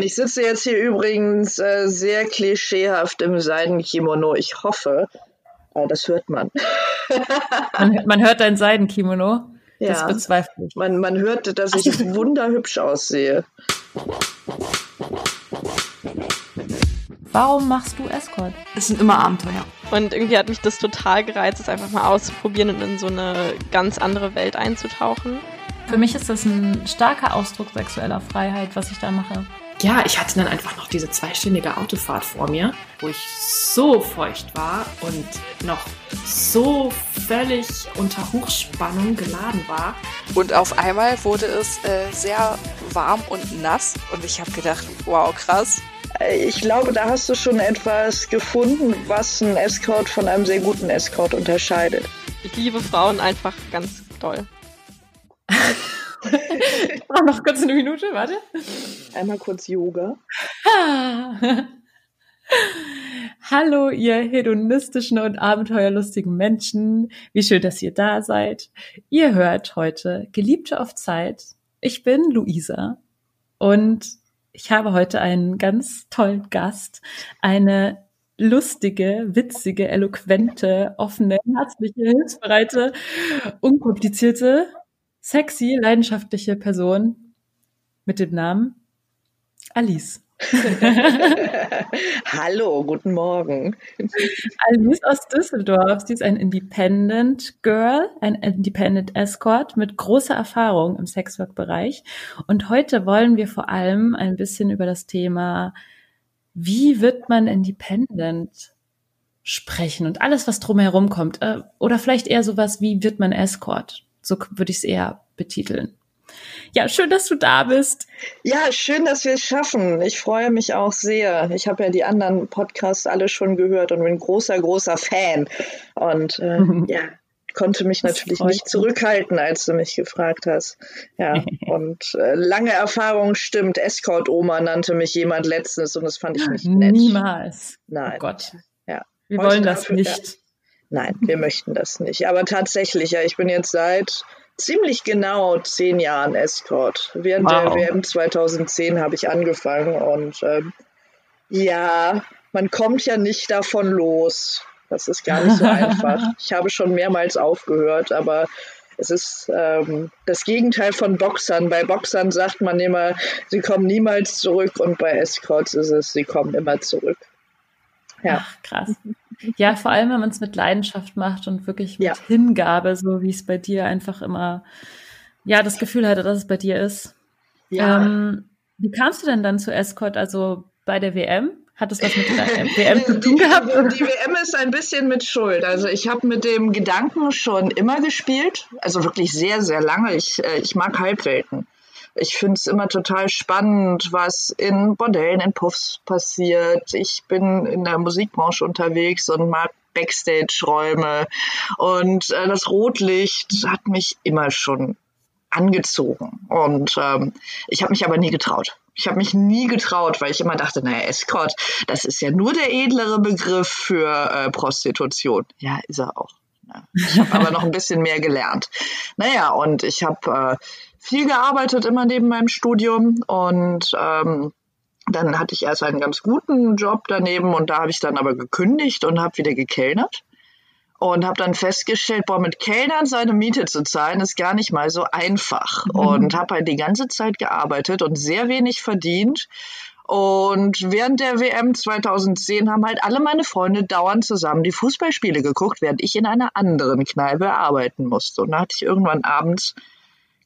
Ich sitze jetzt hier übrigens äh, sehr klischeehaft im Seidenkimono. Ich hoffe, äh, das hört man. man. Man hört dein Seidenkimono. Das Ja. bezweifle ich. Man, man hört, dass ich wunderhübsch aussehe. Warum machst du Escort? Es sind immer Abenteuer. Und irgendwie hat mich das total gereizt, es einfach mal auszuprobieren und in so eine ganz andere Welt einzutauchen. Für mich ist das ein starker Ausdruck sexueller Freiheit, was ich da mache. Ja, ich hatte dann einfach noch diese zweistündige Autofahrt vor mir, wo ich so feucht war und noch so völlig unter Hochspannung geladen war. Und auf einmal wurde es äh, sehr warm und nass und ich habe gedacht, wow, krass. Äh, Ich glaube, da hast du schon etwas gefunden, was einen Escort von einem sehr guten Escort unterscheidet. Ich liebe Frauen einfach ganz doll. Brauche noch kurz eine Minute, warte. Einmal kurz Yoga. Hallo, ihr hedonistischen und abenteuerlustigen Menschen. Wie schön, dass ihr da seid. Ihr hört heute Geliebte auf Zeit. Ich bin Luisa und ich habe heute einen ganz tollen Gast. Eine lustige, witzige, eloquente, offene, herzliche, hilfsbereite, unkomplizierte, sexy, leidenschaftliche Person mit dem Namen Alice. Hallo, guten Morgen. Alice aus Düsseldorf. Sie ist ein Independent Girl, ein Independent Escort mit großer Erfahrung im Sexwork-Bereich. Und heute wollen wir vor allem ein bisschen über das Thema, wie wird man Independent sprechen und alles, was drumherum kommt. Äh, Oder vielleicht eher sowas, wie wird man Escort? So würde ich es eher betiteln. Ja, schön, dass du da bist. Ja, schön, dass wir es schaffen. Ich freue mich auch sehr. Ich habe ja die anderen Podcasts alle schon gehört und bin großer, großer Fan. Und äh, ja, konnte mich Das natürlich nicht mich. zurückhalten, als du mich gefragt hast. Ja, und äh, lange Erfahrung stimmt. Escort-Oma nannte mich jemand letztens und das fand ich nicht nett. Niemals. Nein. Oh Gott. Ja. Wir Heute wollen das dafür, nicht. Nein, wir möchten das nicht. Aber tatsächlich, ja, ich bin jetzt seit ziemlich genau zehn Jahren Escort. Während Wow. der WM 2010 habe ich angefangen und ähm, ja, man kommt ja nicht davon los. Das ist gar nicht so einfach. Ich habe schon mehrmals aufgehört, aber es ist ähm, das Gegenteil von Boxern. Bei Boxern sagt man immer, sie kommen niemals zurück und bei Escorts ist es, sie kommen immer zurück. Ja. Ach, krass. Ja, vor allem, wenn man es mit Leidenschaft macht und wirklich mit Ja. Hingabe, so wie es bei dir einfach immer, ja, das Gefühl hatte, dass es bei dir ist. Ähm, wie kamst du denn dann zu Escort, also bei der WM? Hat es was mit der WM zu tun Die, gehabt? die WM ist ein bisschen mit Schuld. Also ich habe mit dem Gedanken schon immer gespielt, also wirklich sehr, sehr lange. Ich, äh, ich mag Halbwelten. Ich finde es immer total spannend, was in Bordellen, in Puffs passiert. Ich bin in der Musikbranche unterwegs und mag Backstage-Räume. Und äh, das Rotlicht hat mich immer schon angezogen. Und ähm, ich habe mich aber nie getraut. Ich habe mich nie getraut, weil ich immer dachte, naja, Escort, das ist ja nur der edlere Begriff für äh, Prostitution. Ja, ist er auch. Ja. Ich habe aber noch ein bisschen mehr gelernt. Naja, und ich habe äh, viel gearbeitet immer neben meinem Studium und ähm, dann hatte ich erst einen ganz guten Job daneben und da habe ich dann aber gekündigt und habe wieder gekellnert und habe dann festgestellt, boah, mit Kellnern seine Miete zu zahlen, ist gar nicht mal so einfach. Und habe halt die ganze Zeit gearbeitet und sehr wenig verdient. Und während der WM 2010 haben halt alle meine Freunde dauernd zusammen die Fußballspiele geguckt, während ich in einer anderen Kneipe arbeiten musste. Und da hatte ich irgendwann abends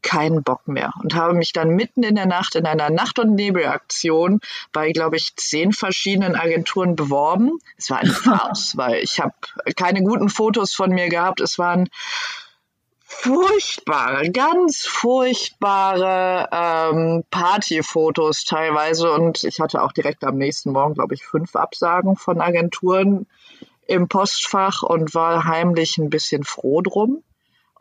keinen Bock mehr und habe mich dann mitten in der Nacht in einer Nacht- und Nebelaktion bei, glaube ich, zehn verschiedenen Agenturen beworben. Es war eine Farce, weil ich habe keine guten Fotos von mir gehabt. Es waren furchtbare, ganz furchtbare ähm, Partyfotos teilweise und ich hatte auch direkt am nächsten Morgen, glaube ich, fünf Absagen von Agenturen im Postfach und war heimlich ein bisschen froh drum.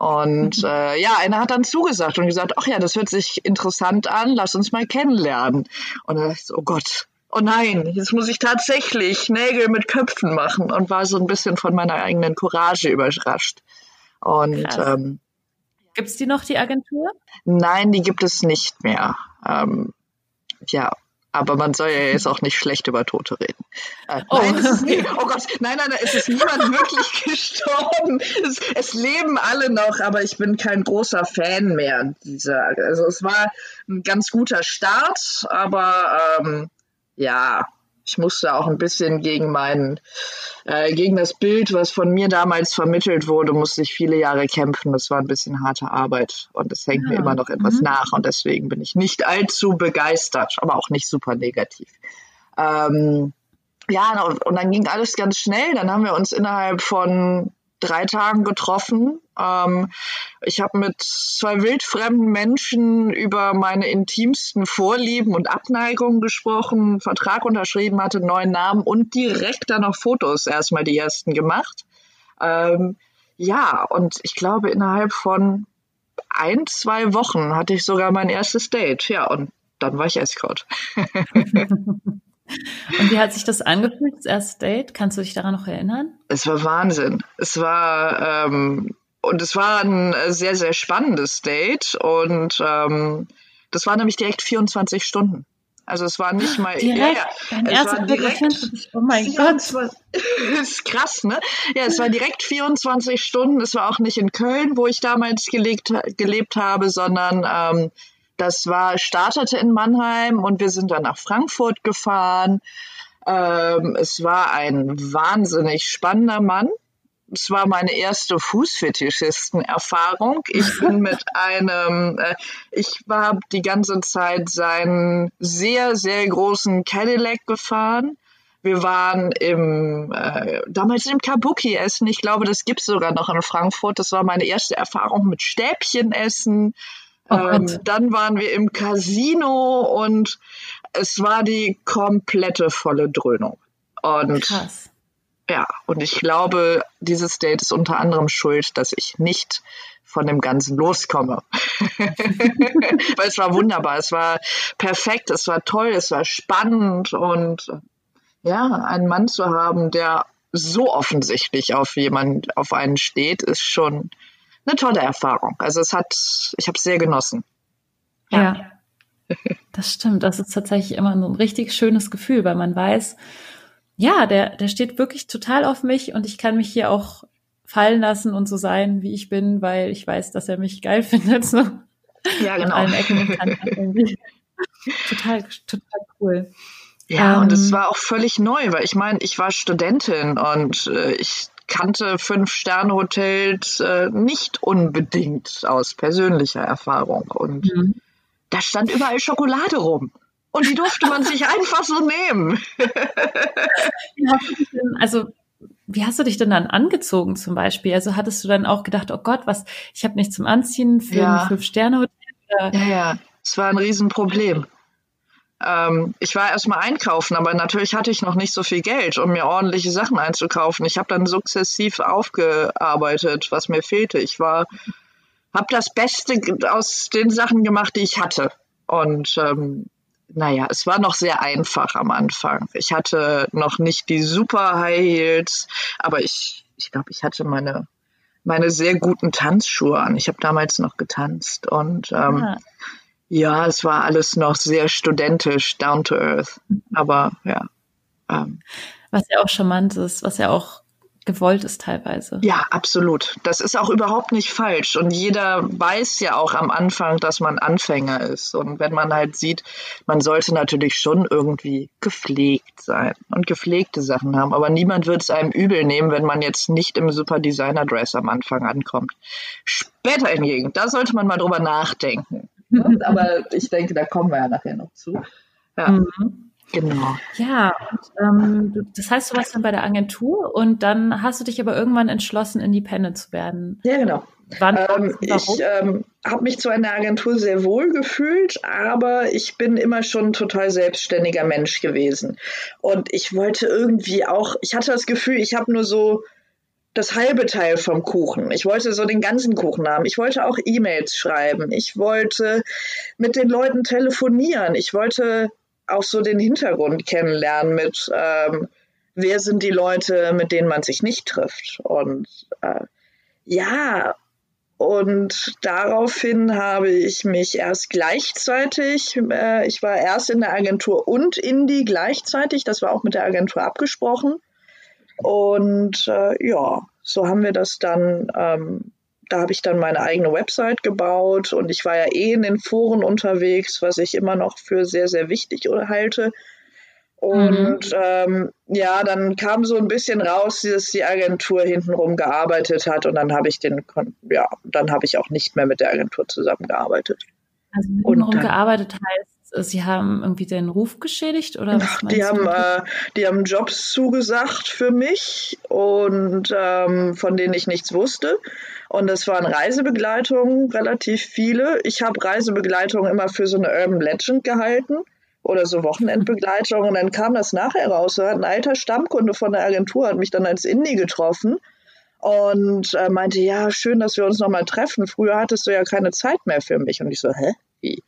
Und äh, ja, einer hat dann zugesagt und gesagt, ach ja, das hört sich interessant an, lass uns mal kennenlernen. Und dann dachte ich so, oh Gott, oh nein, jetzt muss ich tatsächlich Nägel mit Köpfen machen und war so ein bisschen von meiner eigenen Courage überrascht. Und Krass. ähm, Gibt es die noch, die Agentur? nein, die gibt es nicht mehr. Ähm, ja, Aber man soll ja jetzt auch nicht schlecht über Tote reden. Äh, oh, nein, es nie, oh Gott, nein, nein, nein, es ist niemand wirklich gestorben. Es, es, leben alle noch, aber ich bin kein großer Fan mehr dieser. Also es war ein ganz guter Start, aber ähm, ja, ich musste auch ein bisschen gegen meinen, äh, gegen das Bild, was von mir damals vermittelt wurde, musste ich viele Jahre kämpfen. Das war ein bisschen harte Arbeit und es hängt ja. mir immer noch etwas mhm. nach und deswegen bin ich nicht allzu begeistert, aber auch nicht super negativ. Ähm, ja, und dann ging alles ganz schnell. Dann haben wir uns innerhalb von drei Tagen getroffen. Ähm, ich habe mit zwei wildfremden Menschen über meine intimsten Vorlieben und Abneigungen gesprochen, Vertrag unterschrieben, hatte neuen Namen und direkt dann noch Fotos erstmal die ersten gemacht. Ähm, ja, und ich glaube, innerhalb von ein, zwei Wochen hatte ich sogar mein erstes Date. Ja, und dann war ich Escort. Und wie hat sich das angefühlt, das erste Date? Kannst du dich daran noch erinnern? Es war Wahnsinn. Es war ähm, und es war ein sehr, sehr spannendes Date und ähm, das war nämlich direkt 24 Stunden. Also es war nicht mal direkt. Ja, ja. Es war direkt, oh mein 24, Gott. ist krass, ne? Ja, es war direkt 24 Stunden. Es war auch nicht in Köln, wo ich damals gelebt, gelebt habe, sondern ähm, das war, startete in Mannheim und wir sind dann nach Frankfurt gefahren. Ähm, es war ein wahnsinnig spannender Mann. Es war meine erste Fußfetischisten-Erfahrung. Ich bin mit einem, äh, ich war die ganze Zeit seinen sehr, sehr großen Cadillac gefahren. Wir waren im, äh, damals im Kabuki essen. Ich glaube, das gibt es sogar noch in Frankfurt. Das war meine erste Erfahrung mit Stäbchen essen. Oh ähm, dann waren wir im Casino und es war die komplette volle Dröhnung. Und Krass. Ja, und ich glaube, dieses Date ist unter anderem schuld, dass ich nicht von dem Ganzen loskomme. Weil es war wunderbar, es war perfekt, es war toll, es war spannend und ja, einen Mann zu haben, der so offensichtlich auf jemanden, auf einen steht, ist schon eine tolle Erfahrung. Also es hat, ich habe es sehr genossen. Ja. ja. Das stimmt. Das ist tatsächlich immer so ein richtig schönes Gefühl, weil man weiß, ja, der, der steht wirklich total auf mich und ich kann mich hier auch fallen lassen und so sein, wie ich bin, weil ich weiß, dass er mich geil findet. So. Ja, genau. allen Ecken und Kanten total, total cool. Ja, ähm, und es ähm, war auch völlig neu, weil ich meine, ich war Studentin und äh, ich kannte Fünf-Sterne-Hotels äh, nicht unbedingt aus persönlicher Erfahrung. Und mhm. da stand überall Schokolade rum. Und die durfte man sich einfach so nehmen. also, wie hast du dich denn dann angezogen zum Beispiel? Also hattest du dann auch gedacht, oh Gott, was, ich habe nichts zum Anziehen für ja. ein Fünf-Sterne-Hotel? Ja, ja, es war ein Riesenproblem. Ähm, ich war erstmal einkaufen, aber natürlich hatte ich noch nicht so viel Geld, um mir ordentliche Sachen einzukaufen. Ich habe dann sukzessiv aufgearbeitet, was mir fehlte. Ich war, habe das Beste aus den Sachen gemacht, die ich hatte. Und ähm, naja, es war noch sehr einfach am Anfang. Ich hatte noch nicht die super High Heels, aber ich, ich glaube, ich hatte meine, meine sehr guten Tanzschuhe an. Ich habe damals noch getanzt und ähm, ja. Ja, es war alles noch sehr studentisch, down to earth. Aber ja. Ähm. Was ja auch charmant ist, was ja auch gewollt ist teilweise. Ja, absolut. Das ist auch überhaupt nicht falsch. Und jeder weiß ja auch am Anfang, dass man Anfänger ist. Und wenn man halt sieht, man sollte natürlich schon irgendwie gepflegt sein und gepflegte Sachen haben. Aber niemand wird es einem übel nehmen, wenn man jetzt nicht im Super Designer Dress am Anfang ankommt. Später hingegen, da sollte man mal drüber nachdenken. Aber ich denke, da kommen wir ja nachher noch zu. Ja. Mhm. Genau. Ja, und, ähm, das heißt, du warst dann bei der Agentur und dann hast du dich aber irgendwann entschlossen, Independent zu werden. Ja, genau. Wann, ähm, ich ähm, habe mich zwar in der Agentur sehr wohl gefühlt, aber ich bin immer schon ein total selbstständiger Mensch gewesen. Und ich wollte irgendwie auch, ich hatte das Gefühl, ich habe nur so das halbe Teil vom Kuchen. Ich wollte so den ganzen Kuchen haben. Ich wollte auch E-Mails schreiben. Ich wollte mit den Leuten telefonieren. Ich wollte auch so den Hintergrund kennenlernen mit, ähm, wer sind die Leute, mit denen man sich nicht trifft. Und äh, ja, Und daraufhin habe ich mich erst gleichzeitig, äh, ich war erst in der Agentur und Indie gleichzeitig, das war auch mit der Agentur abgesprochen. Und äh, ja, so haben wir das dann, ähm, da habe ich dann meine eigene Website gebaut und ich war ja eh in den Foren unterwegs, was ich immer noch für sehr, sehr wichtig halte. Und mhm. ähm, ja, dann kam so ein bisschen raus, dass die Agentur hintenrum gearbeitet hat und dann habe ich den, ja, dann habe ich auch nicht mehr mit der Agentur zusammengearbeitet. Also hintenrum gearbeitet heißt, sie haben irgendwie den Ruf geschädigt oder was die haben, äh, die haben Jobs zugesagt für mich und ähm, von denen ich nichts wusste. Und es waren Reisebegleitungen, relativ viele. Ich habe Reisebegleitungen immer für so eine Urban Legend gehalten oder so Wochenendbegleitung. Und dann kam das nachher raus. So ein alter Stammkunde von der Agentur hat mich dann als Indie getroffen und äh, meinte, ja, schön, dass wir uns nochmal treffen. Früher hattest du ja keine Zeit mehr für mich. Und ich so, hä? Wie?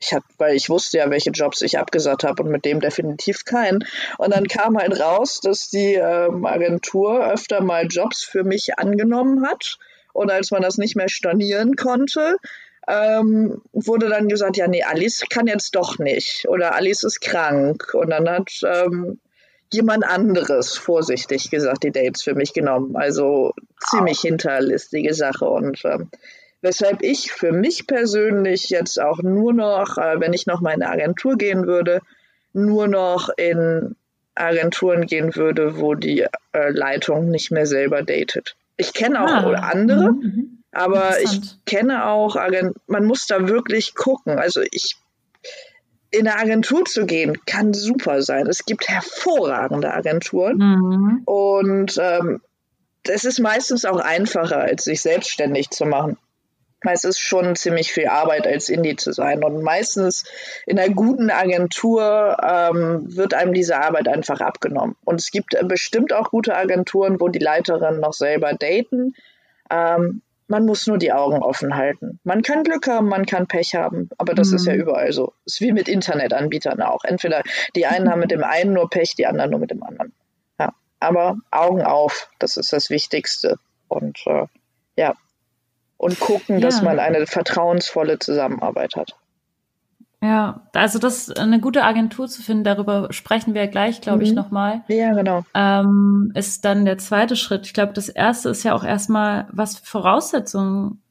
Ich hab, weil ich wusste ja, welche Jobs ich abgesagt habe und mit dem definitiv keinen. Und dann kam halt raus, dass die ähm, Agentur öfter mal Jobs für mich angenommen hat. Und als man das nicht mehr stornieren konnte, ähm, wurde dann gesagt, ja, nee, Alice kann jetzt doch nicht oder Alice ist krank. Und dann hat ähm, jemand anderes, vorsichtig gesagt, die Dates für mich genommen. Also ziemlich hinterlistige Sache. Und ähm, weshalb ich für mich persönlich jetzt auch nur noch, äh, wenn ich noch mal in eine Agentur gehen würde, nur noch in Agenturen gehen würde, wo die äh, Leitung nicht mehr selber datet. Ich kenne auch ah. andere, mhm. mhm. Aber ich kenne auch, man muss da wirklich gucken. Also ich, in eine Agentur zu gehen, kann super sein. Es gibt hervorragende Agenturen mhm. und ähm, es ist meistens auch einfacher, als sich selbstständig zu machen. Es ist schon ziemlich viel Arbeit, als Indie zu sein. Und meistens in einer guten Agentur ähm, wird einem diese Arbeit einfach abgenommen. Und es gibt bestimmt auch gute Agenturen, wo die Leiterinnen noch selber daten. Ähm, man muss nur die Augen offen halten. Man kann Glück haben, man kann Pech haben, aber das mhm. ist ja mhm. überall so. Ist wie mit Internetanbietern auch. Entweder die einen haben mit dem einen nur Pech, die anderen nur mit dem anderen. Ja, aber Augen auf, das ist das Wichtigste. Und äh, ja, und gucken, ja. dass man eine vertrauensvolle Zusammenarbeit hat. Ja, also das eine gute Agentur zu finden, darüber sprechen wir gleich, glaube mhm. ich, nochmal. Ja, genau. Ähm, ist dann der zweite Schritt. Ich glaube, das erste ist ja auch erstmal, was für Voraussetzungen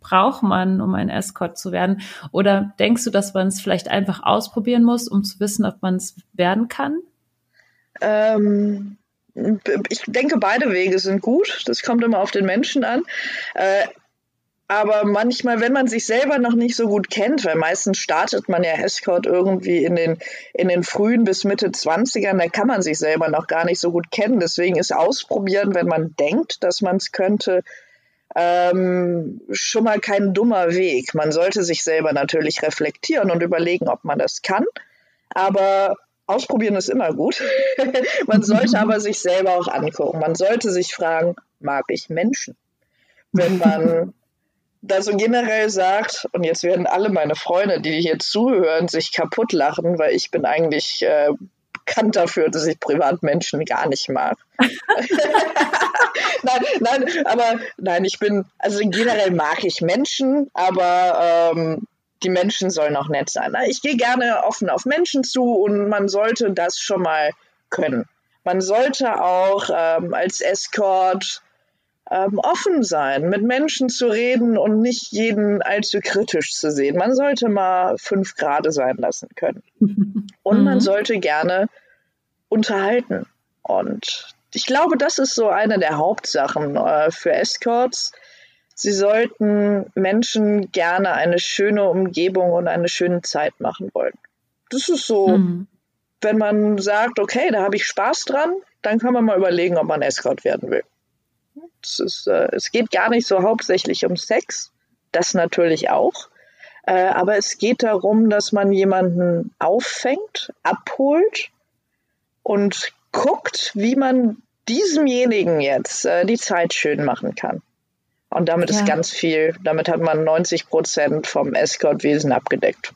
braucht man, um ein Escort zu werden? Oder denkst du, dass man es vielleicht einfach ausprobieren muss, um zu wissen, ob man es werden kann? Ähm, ich denke, beide Wege sind gut. Das kommt immer auf den Menschen an. Äh, aber manchmal, wenn man sich selber noch nicht so gut kennt, weil meistens startet man ja Escort irgendwie in den, in den frühen bis Mitte 20ern, da kann man sich selber noch gar nicht so gut kennen. Deswegen ist Ausprobieren, wenn man denkt, dass man es könnte, ähm, schon mal kein dummer Weg. Man sollte sich selber natürlich reflektieren und überlegen, ob man das kann. Aber ausprobieren ist immer gut. man sollte aber sich selber auch angucken. Man sollte sich fragen, mag ich Menschen? Wenn man da so generell sagt, und jetzt werden alle meine Freunde, die hier zuhören, sich kaputt lachen, weil ich bin eigentlich äh, bekannt dafür, dass ich Privatmenschen gar nicht mag. nein, nein, aber nein, ich bin, also generell mag ich Menschen, aber ähm, die Menschen sollen auch nett sein. Ich gehe gerne offen auf Menschen zu und man sollte das schon mal können. Man sollte auch ähm, als Escort ähm, offen sein, mit Menschen zu reden und nicht jeden allzu kritisch zu sehen. Man sollte mal fünf Grade sein lassen können. Und man mhm. sollte gerne unterhalten. Und ich glaube, das ist so eine der Hauptsachen äh, für Escorts. Sie sollten Menschen gerne eine schöne Umgebung und eine schöne Zeit machen wollen. Das ist so, mhm. wenn man sagt, okay, da habe ich Spaß dran, dann kann man mal überlegen, ob man Escort werden will. Es, ist, äh, es geht gar nicht so hauptsächlich um Sex, das natürlich auch. Äh, aber es geht darum, dass man jemanden auffängt, abholt und guckt, wie man diesemjenigen jetzt äh, die Zeit schön machen kann. Und damit ja. ist ganz viel, damit hat man 90 Prozent vom Escort-Wesen abgedeckt.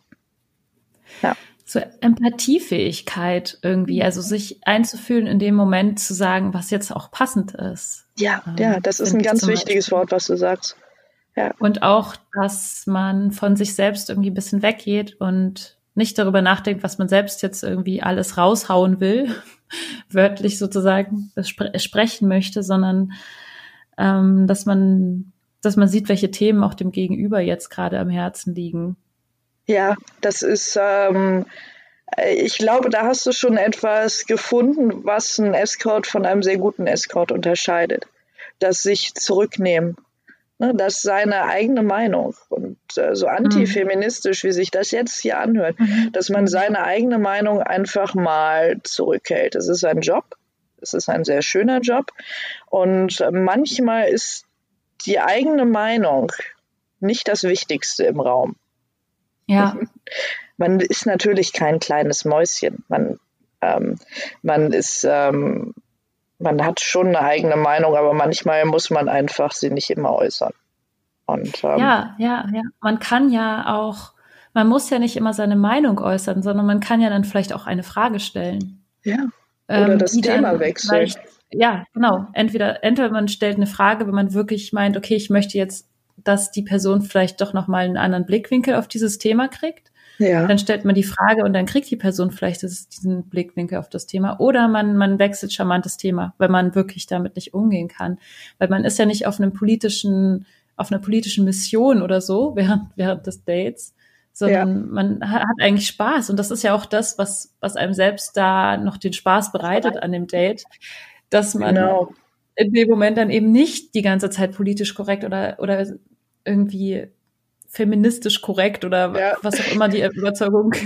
Ja so Empathiefähigkeit irgendwie, also sich einzufühlen in dem Moment zu sagen, was jetzt auch passend ist. Ja, ähm, ja, das ist ein ganz wichtiges Wort, was du sagst. Ja. Und auch, dass man von sich selbst irgendwie ein bisschen weggeht und nicht darüber nachdenkt, was man selbst jetzt irgendwie alles raushauen will, wörtlich sozusagen spre sprechen möchte, sondern ähm, dass man, dass man sieht, welche Themen auch dem Gegenüber jetzt gerade am Herzen liegen. Ja, das ist, ähm, ich glaube, da hast du schon etwas gefunden, was ein Escort von einem sehr guten Escort unterscheidet. Das sich zurücknehmen Ne, das ist seine eigene Meinung. Und äh, so antifeministisch, wie sich das jetzt hier anhört, mhm. dass man seine eigene Meinung einfach mal zurückhält. Es ist ein Job. Es ist ein sehr schöner Job. Und äh, manchmal ist die eigene Meinung nicht das Wichtigste im Raum. Ja. Man ist natürlich kein kleines Mäuschen. Man, ähm, man ist ähm, man hat schon eine eigene Meinung, aber manchmal muss man einfach sie nicht immer äußern. Und, ähm, ja, ja, ja. Man kann ja auch, man muss ja nicht immer seine Meinung äußern, sondern man kann ja dann vielleicht auch eine Frage stellen. Ja. Oder ähm, das Thema wechseln. Ja, genau. Entweder, entweder man stellt eine Frage, wenn man wirklich meint, okay, ich möchte jetzt, dass die Person vielleicht doch nochmal einen anderen Blickwinkel auf dieses Thema kriegt. Ja. Dann stellt man die Frage und dann kriegt die Person vielleicht diesen Blickwinkel auf das Thema. Oder man, man wechselt charmantes Thema, weil man wirklich damit nicht umgehen kann. Weil man ist ja nicht auf einem politischen, auf einer politischen Mission oder so während, während des Dates, sondern ja. man hat eigentlich Spaß. Und das ist ja auch das, was, was einem selbst da noch den Spaß bereitet an dem Date, dass man genau. In dem Moment dann eben nicht die ganze Zeit politisch korrekt oder, oder irgendwie feministisch korrekt oder ja. was auch immer die Überzeugung.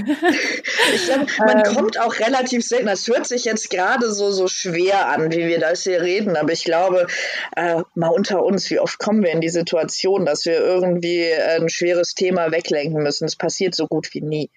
Ich glaube, man ähm, kommt auch relativ selten. Das hört sich jetzt gerade so, so schwer an, wie wir das hier reden, aber ich glaube, äh, mal unter uns, wie oft kommen wir in die Situation, dass wir irgendwie ein schweres Thema weglenken müssen. Es passiert so gut wie nie.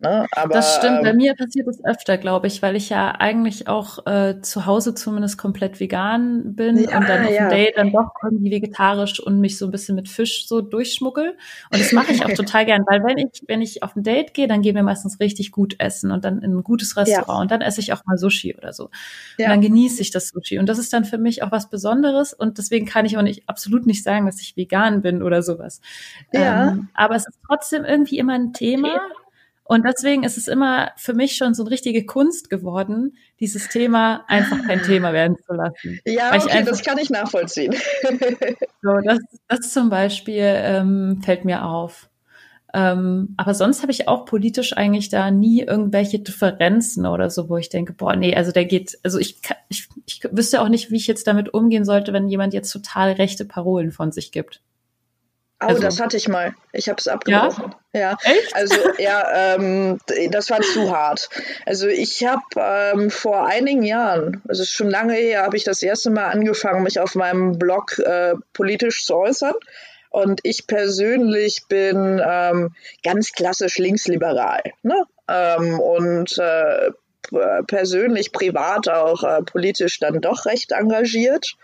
Ne? Aber, das stimmt, bei ähm, mir passiert es öfter, glaube ich, weil ich ja eigentlich auch äh, zu Hause zumindest komplett vegan bin ja, und dann auf ja. dem Date dann doch irgendwie vegetarisch und mich so ein bisschen mit Fisch so durchschmuggel. Und das mache ich auch total gern, weil wenn ich, wenn ich auf ein Date gehe, dann gehen wir meistens richtig gut essen und dann in ein gutes Restaurant ja. und dann esse ich auch mal Sushi oder so. Und dann genieße ich das Sushi. Und das ist dann für mich auch was Besonderes und deswegen kann ich auch nicht absolut nicht sagen, dass ich vegan bin oder sowas. Ja. Ähm, aber es ist trotzdem irgendwie immer ein Thema. Und deswegen ist es immer für mich schon so eine richtige Kunst geworden, dieses Thema einfach kein Thema werden zu lassen. Ja, okay, einfach, das kann ich nachvollziehen. so, das, das zum Beispiel ähm, fällt mir auf. Ähm, aber sonst habe ich auch politisch eigentlich da nie irgendwelche Differenzen oder so, wo ich denke, boah, nee, also der geht, also ich, ich, ich wüsste auch nicht, wie ich jetzt damit umgehen sollte, wenn jemand jetzt total rechte Parolen von sich gibt. Oh, also, das hatte ich mal. Ich habe es abgebrochen. Ja? ja. Echt? Also ja, ähm, das war zu hart. Also ich habe ähm, vor einigen Jahren, also schon lange her, habe ich das erste Mal angefangen, mich auf meinem Blog äh, politisch zu äußern. Und ich persönlich bin ähm, ganz klassisch linksliberal. Ne? Ähm, und äh, persönlich, privat auch äh, politisch dann doch recht engagiert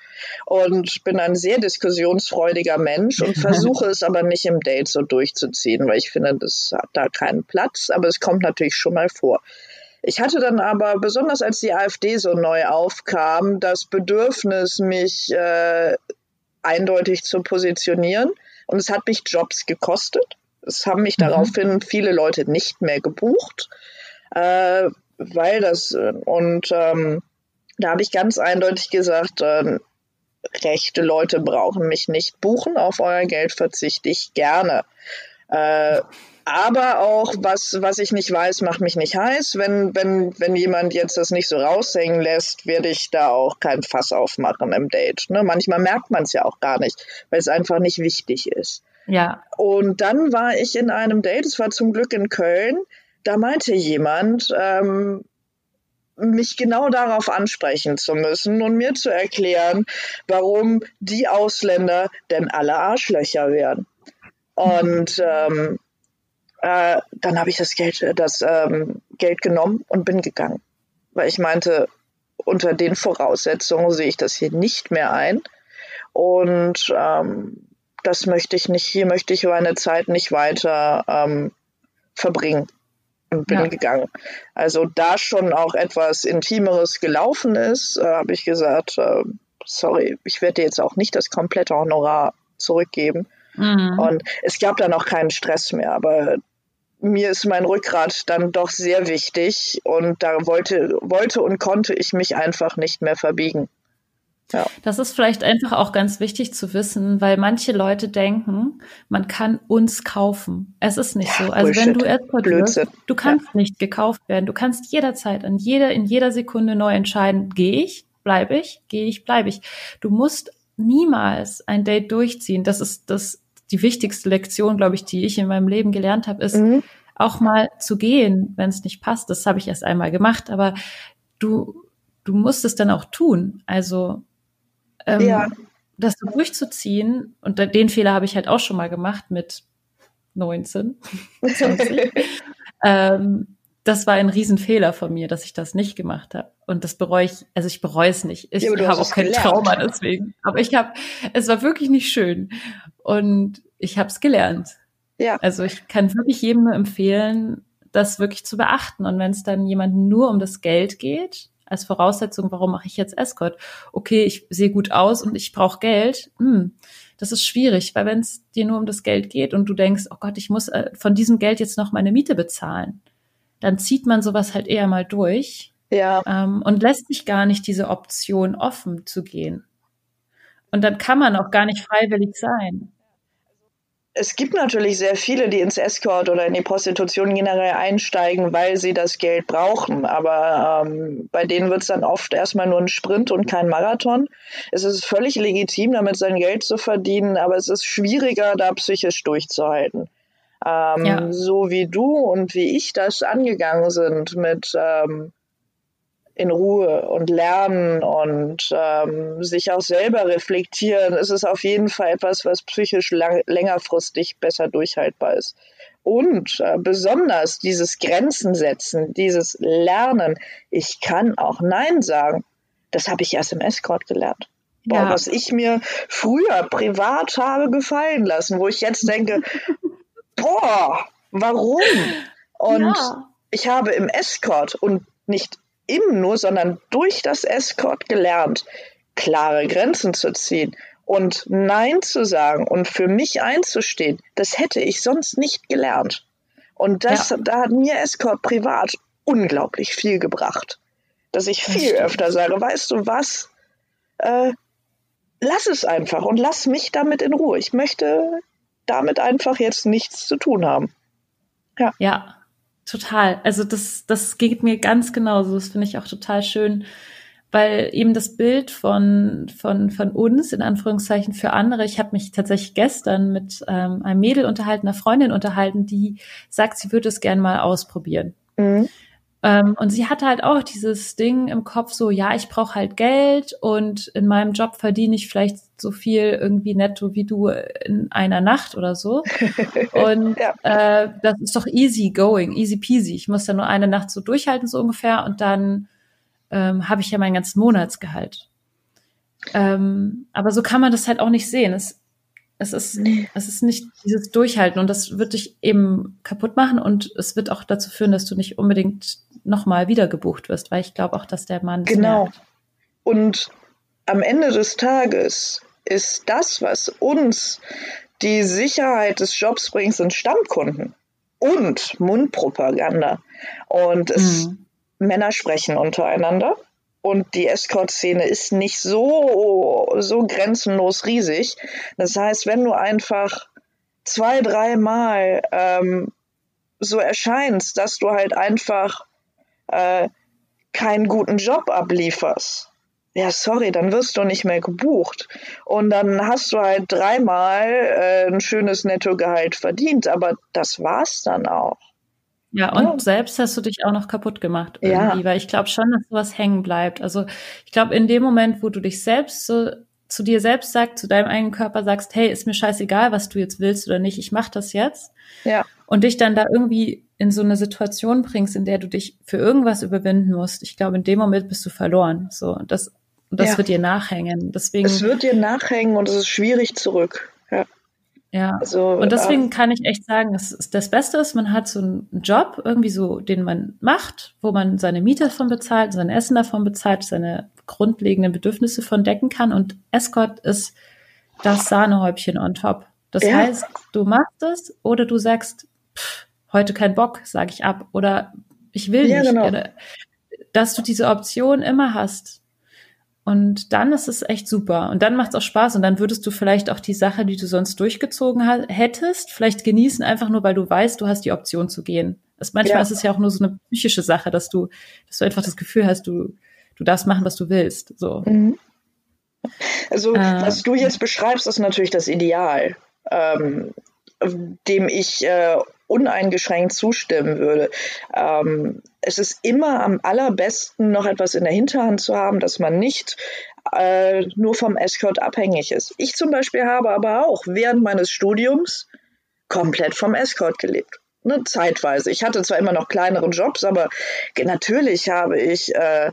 und bin ein sehr diskussionsfreudiger Mensch und versuche es aber nicht im Date so durchzuziehen, weil ich finde, das hat da keinen Platz, aber es kommt natürlich schon mal vor. Ich hatte dann aber, besonders als die AfD so neu aufkam, das Bedürfnis, mich äh, eindeutig zu positionieren. Und es hat mich Jobs gekostet. Es haben mich mhm. daraufhin viele Leute nicht mehr gebucht. Äh, weil das, äh, und ähm, da habe ich ganz eindeutig gesagt, äh, rechte Leute brauchen mich nicht buchen, auf euer Geld verzichte ich gerne. Äh, aber auch, was, was ich nicht weiß, macht mich nicht heiß. Wenn, wenn, wenn jemand jetzt das nicht so raushängen lässt, werde ich da auch kein Fass aufmachen im Date. Ne? Manchmal merkt man es ja auch gar nicht, weil es einfach nicht wichtig ist. Ja. Und dann war ich in einem Date, es war zum Glück in Köln, da meinte jemand, ähm, mich genau darauf ansprechen zu müssen und mir zu erklären, warum die Ausländer denn alle Arschlöcher wären. Und ähm, äh, dann habe ich das Geld, das ähm, Geld genommen und bin gegangen, weil ich meinte, unter den Voraussetzungen sehe ich das hier nicht mehr ein. Und ähm, das möchte ich nicht, hier möchte ich meine Zeit nicht weiter ähm, verbringen und bin ja. gegangen. Also da schon auch etwas Intimeres gelaufen ist, äh, habe ich gesagt, äh, sorry, ich werde dir jetzt auch nicht das komplette Honorar zurückgeben. Mhm. Und es gab dann auch keinen Stress mehr, aber mir ist mein Rückgrat dann doch sehr wichtig und da wollte, wollte und konnte ich mich einfach nicht mehr verbiegen. Ja. Das ist vielleicht einfach auch ganz wichtig zu wissen, weil manche Leute denken, man kann uns kaufen. Es ist nicht ja, so. Also Bullshit. wenn du Escort wirst, du kannst ja. nicht gekauft werden. Du kannst jederzeit, an jeder, in jeder Sekunde neu entscheiden, gehe ich, bleibe ich, gehe ich, bleibe ich. Du musst niemals ein Date durchziehen. Das ist das die wichtigste Lektion, glaube ich, die ich in meinem Leben gelernt habe, ist mhm. auch mal zu gehen, wenn es nicht passt. Das habe ich erst einmal gemacht, aber du du musst es dann auch tun. Also ähm, ja. das so durchzuziehen, und den Fehler habe ich halt auch schon mal gemacht mit 19, 20. ähm, das war ein Riesenfehler von mir, dass ich das nicht gemacht habe. Und das bereue ich, also ich bereue es nicht. Ich ja, habe auch kein gelernt. Trauma deswegen. Aber ich habe, es war wirklich nicht schön. Und ich habe es gelernt. Ja. Also ich kann wirklich jedem nur empfehlen, das wirklich zu beachten. Und wenn es dann jemandem nur um das Geld geht, als Voraussetzung, warum mache ich jetzt Escort? Okay, ich sehe gut aus und ich brauche Geld. Hm, das ist schwierig, weil wenn es dir nur um das Geld geht und du denkst, oh Gott, ich muss äh, von diesem Geld jetzt noch meine Miete bezahlen, dann zieht man sowas halt eher mal durch. Ja. Ähm, und lässt sich gar nicht diese Option offen zu gehen. Und dann kann man auch gar nicht freiwillig sein es gibt natürlich sehr viele, die ins Escort oder in die Prostitution generell einsteigen, weil sie das Geld brauchen. Aber ähm, bei denen wird es dann oft erstmal nur ein Sprint und kein Marathon. Es ist völlig legitim, damit sein Geld zu verdienen, aber es ist schwieriger, da psychisch durchzuhalten. Ähm, ja. So wie du und wie ich das angegangen sind mit ähm, in Ruhe und lernen und ähm, sich auch selber reflektieren, ist es auf jeden Fall etwas, was psychisch lang längerfristig besser durchhaltbar ist. Und äh, besonders dieses Grenzen setzen, dieses Lernen, ich kann auch Nein sagen, das habe ich erst im Escort gelernt. Boah, ja. Was ich mir früher privat habe gefallen lassen, wo ich jetzt denke, boah, warum? Und ja. ich habe im Escort und nicht im nur, sondern durch das Escort gelernt, klare Grenzen zu ziehen und Nein zu sagen und für mich einzustehen. Das hätte ich sonst nicht gelernt. Und das, ja. da hat mir Escort privat unglaublich viel gebracht. Dass ich viel öfter sage, weißt du was? Äh, lass es einfach und lass mich damit in Ruhe. Ich möchte damit einfach jetzt nichts zu tun haben. Ja. Ja, Total. Also das, das geht mir ganz genauso. Das finde ich auch total schön, weil eben das Bild von, von, von uns, in Anführungszeichen, für andere, ich habe mich tatsächlich gestern mit ähm, einem Mädel unterhalten, einer Freundin unterhalten, die sagt, sie würde es gern mal ausprobieren. Mhm. Ähm, und sie hatte halt auch dieses Ding im Kopf, so, ja, ich brauche halt Geld und in meinem Job verdiene ich vielleicht so viel irgendwie netto wie du in einer Nacht oder so. Und ja. äh, das ist doch easy going, easy peasy. Ich muss da nur eine Nacht so durchhalten, so ungefähr, und dann ähm, habe ich ja meinen ganzen Monatsgehalt. Ähm, aber so kann man das halt auch nicht sehen. Es, es ist, es ist nicht dieses Durchhalten und das wird dich eben kaputt machen und es wird auch dazu führen, dass du nicht unbedingt nochmal wieder gebucht wirst, weil ich glaube auch, dass der Mann. Genau. Merkt. Und am Ende des Tages ist das, was uns die Sicherheit des Jobs bringt, sind Stammkunden und Mundpropaganda. Und es, mhm. Männer sprechen untereinander. Und die Escort-Szene ist nicht so, so grenzenlos riesig. Das heißt, wenn du einfach zwei, dreimal ähm, so erscheinst, dass du halt einfach äh, keinen guten Job ablieferst, ja, sorry, dann wirst du nicht mehr gebucht. Und dann hast du halt dreimal äh, ein schönes Nettogehalt verdient, aber das war's dann auch. Ja, und ja. selbst hast du dich auch noch kaputt gemacht irgendwie, ja. weil ich glaube schon, dass sowas hängen bleibt. Also ich glaube, in dem Moment, wo du dich selbst so zu dir selbst sagst, zu deinem eigenen Körper sagst, hey, ist mir scheißegal, was du jetzt willst oder nicht, ich mach das jetzt. Ja. Und dich dann da irgendwie in so eine Situation bringst, in der du dich für irgendwas überwinden musst. Ich glaube, in dem Moment bist du verloren. So, das, das ja. wird dir nachhängen. Deswegen. Es wird dir nachhängen und es ist schwierig zurück. Ja. Also, und deswegen äh, kann ich echt sagen, es ist das Beste ist, man hat so einen Job irgendwie so, den man macht, wo man seine Miete davon bezahlt, sein Essen davon bezahlt, seine grundlegenden Bedürfnisse von decken kann. Und Escort ist das Sahnehäubchen on top. Das ja. heißt, du machst es oder du sagst, pff, heute kein Bock, sage ich ab. Oder ich will ja, nicht. Genau. Dass du diese Option immer hast. Und dann ist es echt super. Und dann macht es auch Spaß. Und dann würdest du vielleicht auch die Sache, die du sonst durchgezogen hättest, vielleicht genießen, einfach nur, weil du weißt, du hast die Option zu gehen. Das, manchmal ja. ist es ja auch nur so eine psychische Sache, dass du, dass du einfach das Gefühl hast, du, du darfst machen, was du willst. So. Mhm. Also, äh, was du jetzt beschreibst, ist natürlich das Ideal, ähm, dem ich äh, uneingeschränkt zustimmen würde. Ähm, es ist immer am allerbesten, noch etwas in der Hinterhand zu haben, dass man nicht äh, nur vom Escort abhängig ist. Ich zum Beispiel habe aber auch während meines Studiums komplett vom Escort gelebt. Ne, zeitweise. Ich hatte zwar immer noch kleinere Jobs, aber natürlich habe ich äh,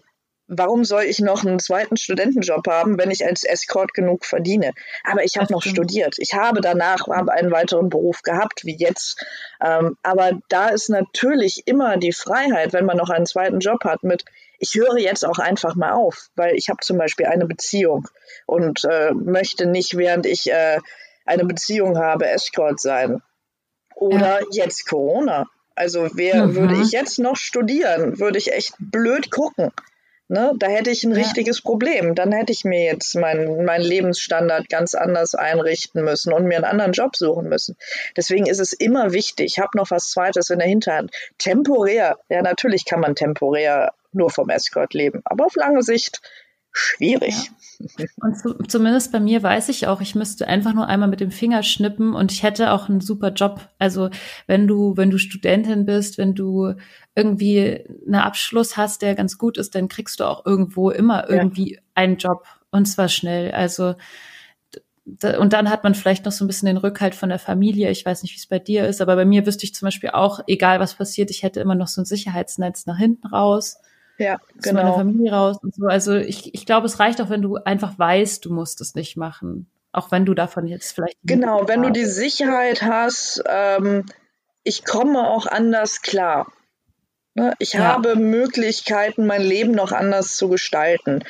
warum soll ich noch einen zweiten Studentenjob haben, wenn ich als Escort genug verdiene? Aber ich habe noch studiert. Ich habe danach einen weiteren Beruf gehabt, wie jetzt. Ähm, aber da ist natürlich immer die Freiheit, wenn man noch einen zweiten Job hat, mit ich höre jetzt auch einfach mal auf, weil ich habe zum Beispiel eine Beziehung und äh, möchte nicht, während ich äh, eine Beziehung habe, Escort sein. Oder ja. jetzt Corona. Also wer mhm. würde ich jetzt noch studieren, würde ich echt blöd gucken. Ne, da hätte ich ein ja. richtiges Problem. Dann hätte ich mir jetzt meinen mein Lebensstandard ganz anders einrichten müssen und mir einen anderen Job suchen müssen. Deswegen ist es immer wichtig, ich habe noch was Zweites in der Hinterhand. Temporär, ja natürlich kann man temporär nur vom Escort leben, aber auf lange Sicht schwierig. Ja. Und zu, zumindest bei mir weiß ich auch, ich müsste einfach nur einmal mit dem Finger schnippen und ich hätte auch einen super Job. Also wenn du, wenn du Studentin bist, wenn du irgendwie einen Abschluss hast, der ganz gut ist, dann kriegst du auch irgendwo immer irgendwie ja. einen Job und zwar schnell. Also und dann hat man vielleicht noch so ein bisschen den Rückhalt von der Familie. Ich weiß nicht, wie es bei dir ist, aber bei mir wüsste ich zum Beispiel auch, egal was passiert, ich hätte immer noch so ein Sicherheitsnetz nach hinten raus ja, genau. zu meiner Familie raus und so. Also ich, ich glaube, es reicht auch, wenn du einfach weißt, du musst es nicht machen. Auch wenn du davon jetzt vielleicht. Genau, wenn du die Sicherheit hast, ähm, ich komme auch anders klar. Ne? Ich ja. habe Möglichkeiten, mein Leben noch anders zu gestalten.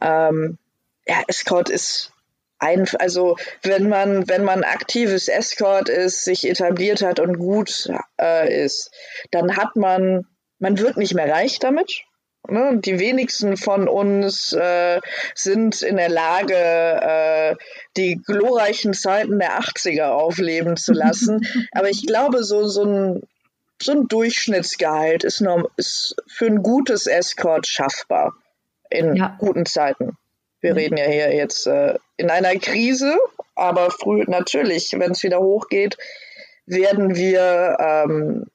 Ähm, ja, Escort ist ein, also wenn man, wenn man aktives Escort ist, sich etabliert hat und gut äh, ist, dann hat man, man wird nicht mehr reich damit. Ne? Die wenigsten von uns äh, sind in der Lage, äh, die glorreichen Zeiten der 80er aufleben zu lassen. Aber ich glaube, so, so, ein, so ein Durchschnittsgehalt ist, noch, ist für ein gutes Escort schaffbar in ja. guten Zeiten. Wir reden ja hier jetzt äh, in einer Krise, aber früh natürlich, wenn es wieder hochgeht, werden wir ähm,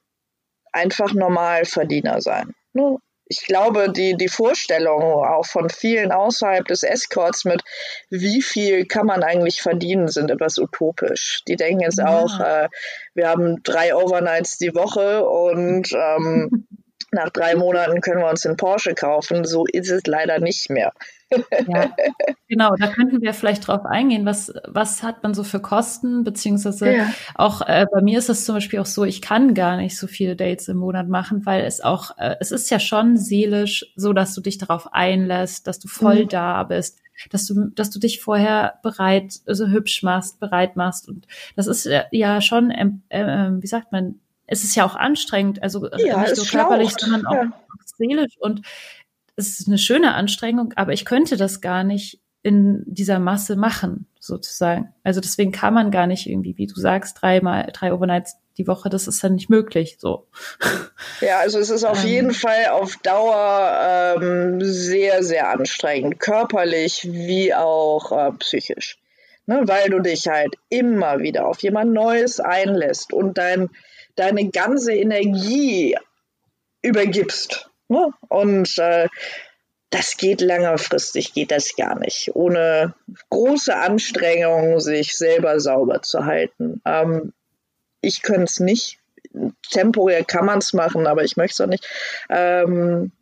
einfach Normalverdiener sein. Ne? Ich glaube, die, die Vorstellung auch von vielen außerhalb des Escorts mit, wie viel kann man eigentlich verdienen, sind etwas utopisch. Die denken jetzt ja. auch, äh, wir haben drei Overnights die Woche und ähm, nach drei Monaten können wir uns den Porsche kaufen. So ist es leider nicht mehr. Ja, genau, da könnten wir vielleicht drauf eingehen. Was, was hat man so für Kosten? Beziehungsweise ja. auch äh, bei mir ist es zum Beispiel auch so, ich kann gar nicht so viele Dates im Monat machen, weil es auch, äh, es ist ja schon seelisch so, dass du dich darauf einlässt, dass du voll mhm. da bist dass du, dass du dich vorher bereit, also hübsch machst, bereit machst. Und das ist ja schon, ähm, äh, wie sagt man, es ist ja auch anstrengend, also ja, nicht nur körperlich, sondern auch ja. seelisch. Und es ist eine schöne Anstrengung, aber ich könnte das gar nicht in dieser Masse machen, sozusagen. Also deswegen kann man gar nicht irgendwie, wie du sagst, dreimal, drei Overnights die Woche, das ist dann nicht möglich, so. Ja, also es ist auf ähm, jeden Fall auf Dauer ähm, sehr, sehr anstrengend, körperlich wie auch äh, psychisch. Ne, weil du dich halt immer wieder auf jemand Neues einlässt und dein, deine ganze Energie übergibst. Ne? Und äh, das geht längerfristig, geht das gar nicht, ohne große Anstrengung, sich selber sauber zu halten. Ähm, ich könnte es nicht. Temporär kann man es machen, aber ich möchte es auch nicht. Ähm,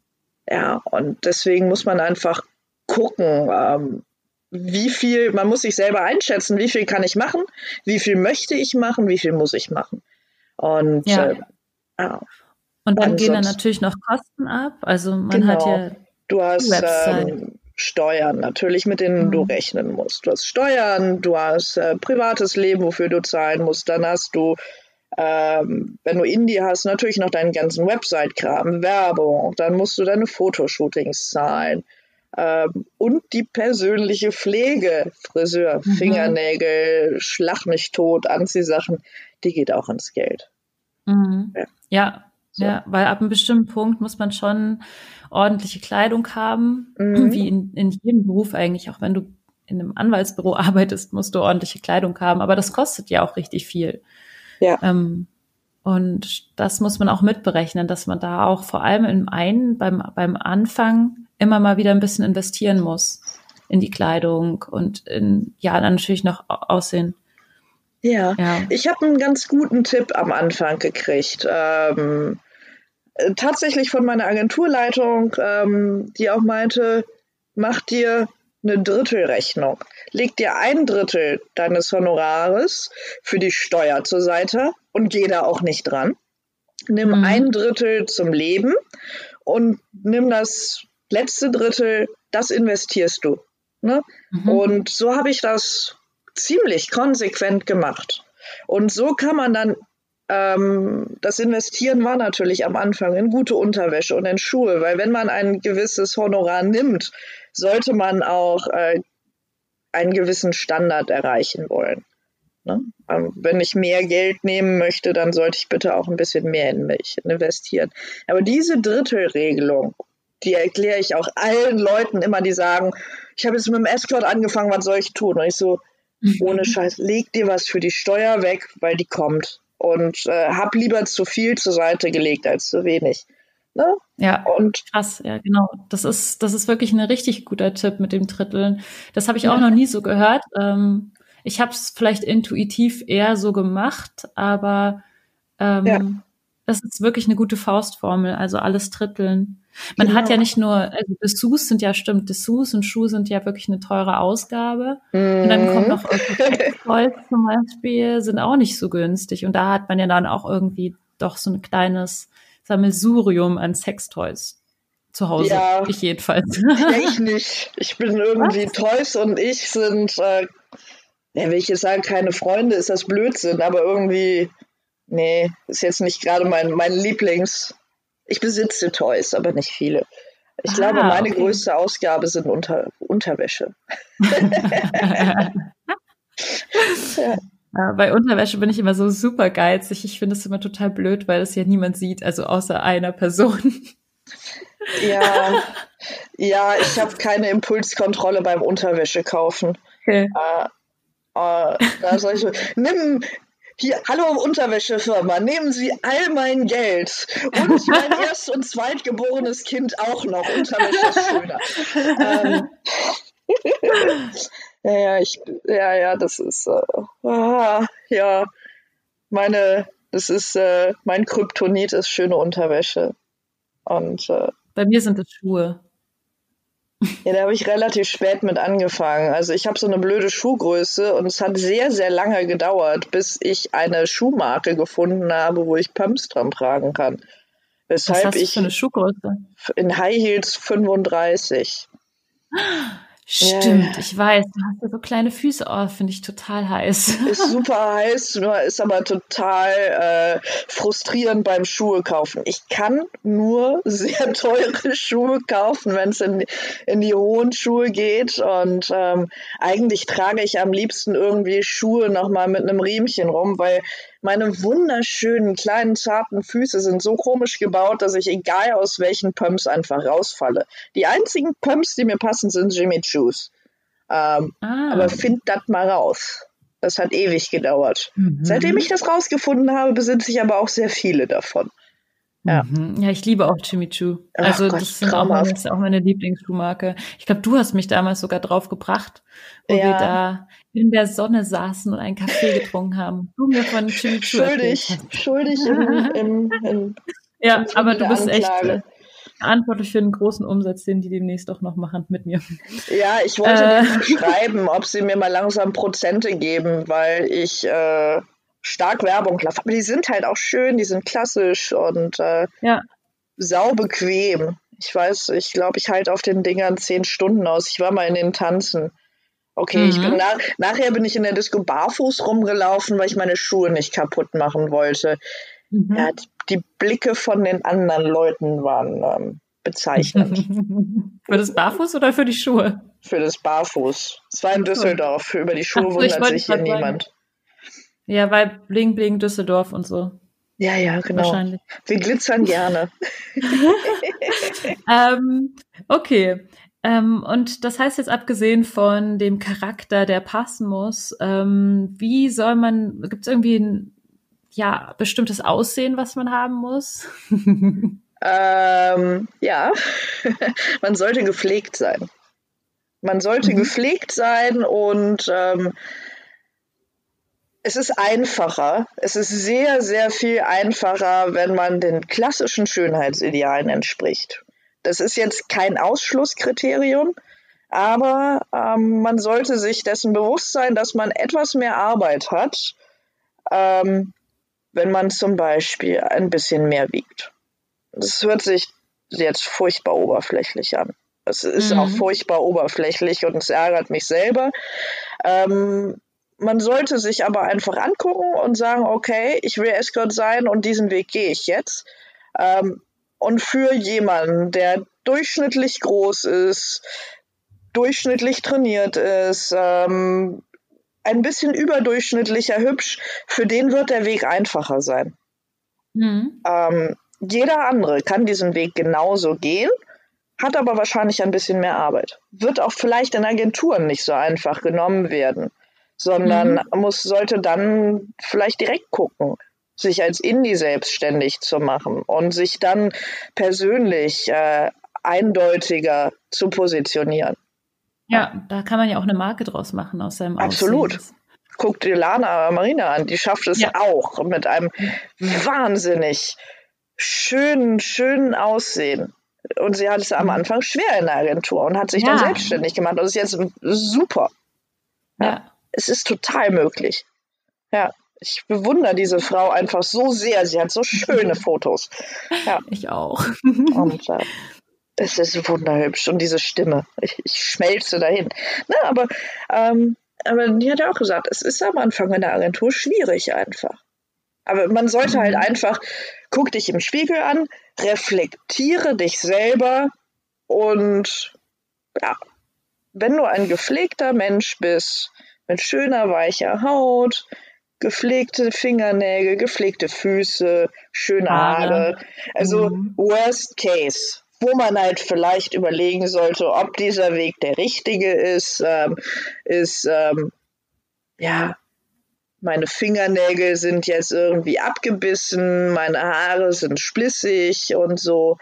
ja, und deswegen muss man einfach gucken, ähm, wie viel, man muss sich selber einschätzen, wie viel kann ich machen, wie viel möchte ich machen, wie viel muss ich machen. Und ja. Äh, ja. Und dann Ansonsten, gehen dann natürlich noch Kosten ab. Also man genau. hat ja du hast ähm, Steuern, natürlich mit denen du rechnen musst. Du hast Steuern, du hast äh, privates Leben, wofür du zahlen musst, dann hast du ähm, wenn du Indie hast, natürlich noch deinen ganzen Website-Kram, Werbung, dann musst du deine Fotoshootings zahlen. Ähm, und die persönliche Pflege, Friseur, mhm. Fingernägel, Schlag nicht tot, Anziehsachen, die geht auch ins Geld. Mhm. Ja. ja. So. Ja, weil ab einem bestimmten Punkt muss man schon ordentliche Kleidung haben, mhm. wie in, in jedem Beruf eigentlich, auch wenn du in einem Anwaltsbüro arbeitest, musst du ordentliche Kleidung haben, aber das kostet ja auch richtig viel. Ja. Ähm, und das muss man auch mitberechnen, dass man da auch vor allem im einen, beim, beim Anfang immer mal wieder ein bisschen investieren muss in die Kleidung und in, ja, dann natürlich noch Aussehen. Ja, ja. ich habe einen ganz guten Tipp am Anfang gekriegt. Ähm, äh, tatsächlich von meiner Agenturleitung, ähm, die auch meinte, mach dir eine Drittelrechnung. Leg dir ein Drittel deines Honorares für die Steuer zur Seite und geh da auch nicht dran. Nimm mhm. ein Drittel zum Leben und nimm das letzte Drittel, das investierst du. Ne? Mhm. Und so habe ich das ziemlich konsequent gemacht. Und so kann man dann, ähm, das Investieren war natürlich am Anfang in gute Unterwäsche und in Schuhe, weil wenn man ein gewisses Honorar nimmt, sollte man auch äh, einen gewissen Standard erreichen wollen. Ne? Ähm, wenn ich mehr Geld nehmen möchte, dann sollte ich bitte auch ein bisschen mehr in mich investieren. Aber diese Drittelregelung, die erkläre ich auch allen Leuten immer, die sagen, ich habe jetzt mit dem Escort angefangen, was soll ich tun? Und ich so, ohne Scheiß, leg dir was für die Steuer weg, weil die kommt. Und äh, hab lieber zu viel zur Seite gelegt als zu wenig. Ne? Ja, und krass, ja, genau. Das ist, das ist wirklich ein richtig guter Tipp mit dem Dritteln. Das habe ich ja. auch noch nie so gehört. Ähm, ich habe es vielleicht intuitiv eher so gemacht, aber ähm, ja. das ist wirklich eine gute Faustformel, also alles dritteln. Man genau. hat ja nicht nur, also Dessous sind ja, stimmt, Dessous und Schuhe sind ja wirklich eine teure Ausgabe. Mhm. Und dann kommt noch Holz zum Beispiel, sind auch nicht so günstig. Und da hat man ja dann auch irgendwie doch so ein kleines Sammelsurium an Sextoys zu Hause. Ja, ich jedenfalls. Ja, ich nicht. Ich bin irgendwie Was? Toys und ich sind, äh, ja, will ich jetzt sagen, keine Freunde, ist das Blödsinn, aber irgendwie, nee, ist jetzt nicht gerade mein, mein Lieblings. Ich besitze Toys, aber nicht viele. Ich ah, glaube, meine okay. größte Ausgabe sind Unter Unterwäsche. ja. Bei Unterwäsche bin ich immer so super geizig. Ich finde es immer total blöd, weil es ja niemand sieht, also außer einer Person. Ja, ja, ich habe keine Impulskontrolle beim Unterwäsche kaufen. Okay. Äh, äh, da ich, nimm hier, hallo Unterwäschefirma, nehmen Sie all mein Geld und mein erst- und zweitgeborenes Kind auch noch. Unterwäsche ist schöner. Ähm, ja, ja, ich, ja, ja, das ist, äh, ah, ja, meine, das ist, äh, mein Kryptonit ist schöne Unterwäsche. Und, äh, bei mir sind es Schuhe. Ja, da habe ich relativ spät mit angefangen. Also ich habe so eine blöde Schuhgröße und es hat sehr, sehr lange gedauert, bis ich eine Schuhmarke gefunden habe, wo ich Pumps dran tragen kann. Weshalb Was hast du für eine Schuhgröße? In High Heels 35. Stimmt, ja. ich weiß. Du hast ja so kleine Füße. Oh, finde ich total heiß. Ist super heiß, nur ist aber total äh, frustrierend beim Schuhe kaufen. Ich kann nur sehr teure Schuhe kaufen, wenn es in, in die hohen Schuhe geht. Und ähm, eigentlich trage ich am liebsten irgendwie Schuhe nochmal mit einem Riemchen rum, weil meine wunderschönen kleinen zarten Füße sind so komisch gebaut, dass ich egal aus welchen Pumps einfach rausfalle. Die einzigen Pumps, die mir passen, sind Jimmy Choos. Ähm, ah. Aber find das mal raus. Das hat ewig gedauert. Mhm. Seitdem ich das rausgefunden habe, besitze ich aber auch sehr viele davon. Ja. Mhm. ja, ich liebe auch Jimmy Choo. Also Gott, das, sind auch meine, das ist auch meine Lieblingsschuhmarke. Ich glaube, du hast mich damals sogar drauf gebracht, wo ja. wir da in der Sonne saßen und einen Kaffee getrunken haben. Du mir von Schuldig, schuldig im, im, im, Ja, im aber du bist echt äh, verantwortlich für den großen Umsatz, den die demnächst auch noch machen mit mir. Ja, ich wollte äh. schreiben, ob sie mir mal langsam Prozente geben, weil ich äh, stark Werbung laufe. Aber die sind halt auch schön, die sind klassisch und äh, ja. saubequem. Ich weiß, ich glaube, ich halte auf den Dingern zehn Stunden aus. Ich war mal in den Tanzen. Okay, ich bin Mhm. nach, nachher bin ich in der Disco barfuß rumgelaufen, weil ich meine Schuhe nicht kaputt machen wollte. Mhm. Ja, die, die Blicke von den anderen Leuten waren ähm, bezeichnend für das Barfuß oder für die Schuhe? für das Barfuß. Es war in. Düsseldorf. Über die Schuhe Ach wundert sich hier niemand. Ja, weil Bling Bling Düsseldorf und so. Ja, ja, genau. Wahrscheinlich. Wir glitzern gerne. Ähm, okay. Ähm, und das heißt jetzt abgesehen von dem Charakter, der passen muss, ähm, wie soll man, gibt es irgendwie ein ja, bestimmtes Aussehen, was man haben muss? Ähm, ja, man sollte gepflegt sein. Man sollte Mhm. gepflegt sein und ähm, es ist einfacher. Es ist sehr, sehr viel einfacher, wenn man den klassischen Schönheitsidealen entspricht. Das ist jetzt kein Ausschlusskriterium, aber ähm, man sollte sich dessen bewusst sein, dass man etwas mehr Arbeit hat, ähm, wenn man zum Beispiel ein bisschen mehr wiegt. Das hört sich jetzt furchtbar oberflächlich an. Es ist Mhm. auch furchtbar oberflächlich und es ärgert mich selber. Ähm, man sollte sich aber einfach angucken und sagen, okay, ich will Escort sein und diesen Weg gehe ich jetzt. Ähm, und für jemanden, der durchschnittlich groß ist, durchschnittlich trainiert ist, ähm, ein bisschen überdurchschnittlicher hübsch, für den wird der Weg einfacher sein. Mhm. Ähm, jeder andere kann diesen Weg genauso gehen, hat aber wahrscheinlich ein bisschen mehr Arbeit. Wird auch vielleicht in Agenturen nicht so einfach genommen werden, sondern muss, sollte dann vielleicht direkt gucken, sich als Indie selbstständig zu machen und sich dann persönlich äh, eindeutiger zu positionieren. Ja, da kann man ja auch eine Marke draus machen aus seinem Absolut. Aussehen. Guck dir Lana Marina an, die schafft es Ja. auch mit einem wahnsinnig schönen, schönen Aussehen. Und sie hat es am Anfang schwer in der Agentur und hat sich dann Mhm. Ja. selbstständig gemacht und ist jetzt super. Ja. Es ist total möglich. Ja, ich bewundere diese Frau einfach so sehr. Sie hat so schöne Fotos. ich auch. Und äh, es ist wunderhübsch. Und diese Stimme, ich, ich schmelze dahin. Ne, aber, ähm, aber die hat ja auch gesagt, es ist am Anfang in der Agentur schwierig einfach. Aber man sollte halt einfach, guck dich im Spiegel an, reflektiere dich selber und ja, wenn du ein gepflegter Mensch bist, mit schöner, weicher Haut, gepflegte Fingernägel, gepflegte Füße, schöne Haare. Also Mhm. worst case, wo man halt vielleicht überlegen sollte, ob dieser Weg der richtige ist, ähm, ist, ähm, ja, meine Fingernägel sind jetzt irgendwie abgebissen, meine Haare sind splissig und so.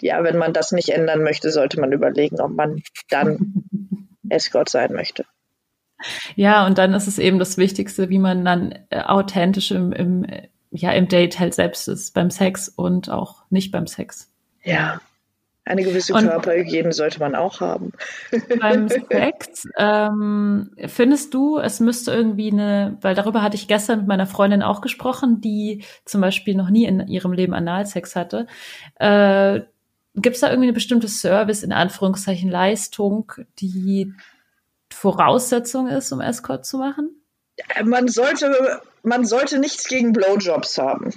Ja, wenn man das nicht ändern möchte, sollte man überlegen, ob man dann Escort sein möchte. Ja, und dann ist es eben das Wichtigste, wie man dann äh, authentisch im, im, ja, im Date halt selbst ist, beim Sex und auch nicht beim Sex. Ja, eine gewisse Und- Körperhygiene sollte man auch haben. Beim Sex, ähm, findest du, es müsste irgendwie eine, weil darüber hatte ich gestern mit meiner Freundin auch gesprochen, die zum Beispiel noch nie in ihrem Leben Analsex hatte. Äh, Gibt es da irgendwie eine bestimmte Service, in Anführungszeichen Leistung, die Voraussetzung ist, um Escort zu machen? Man sollte, man sollte nichts gegen Blowjobs haben.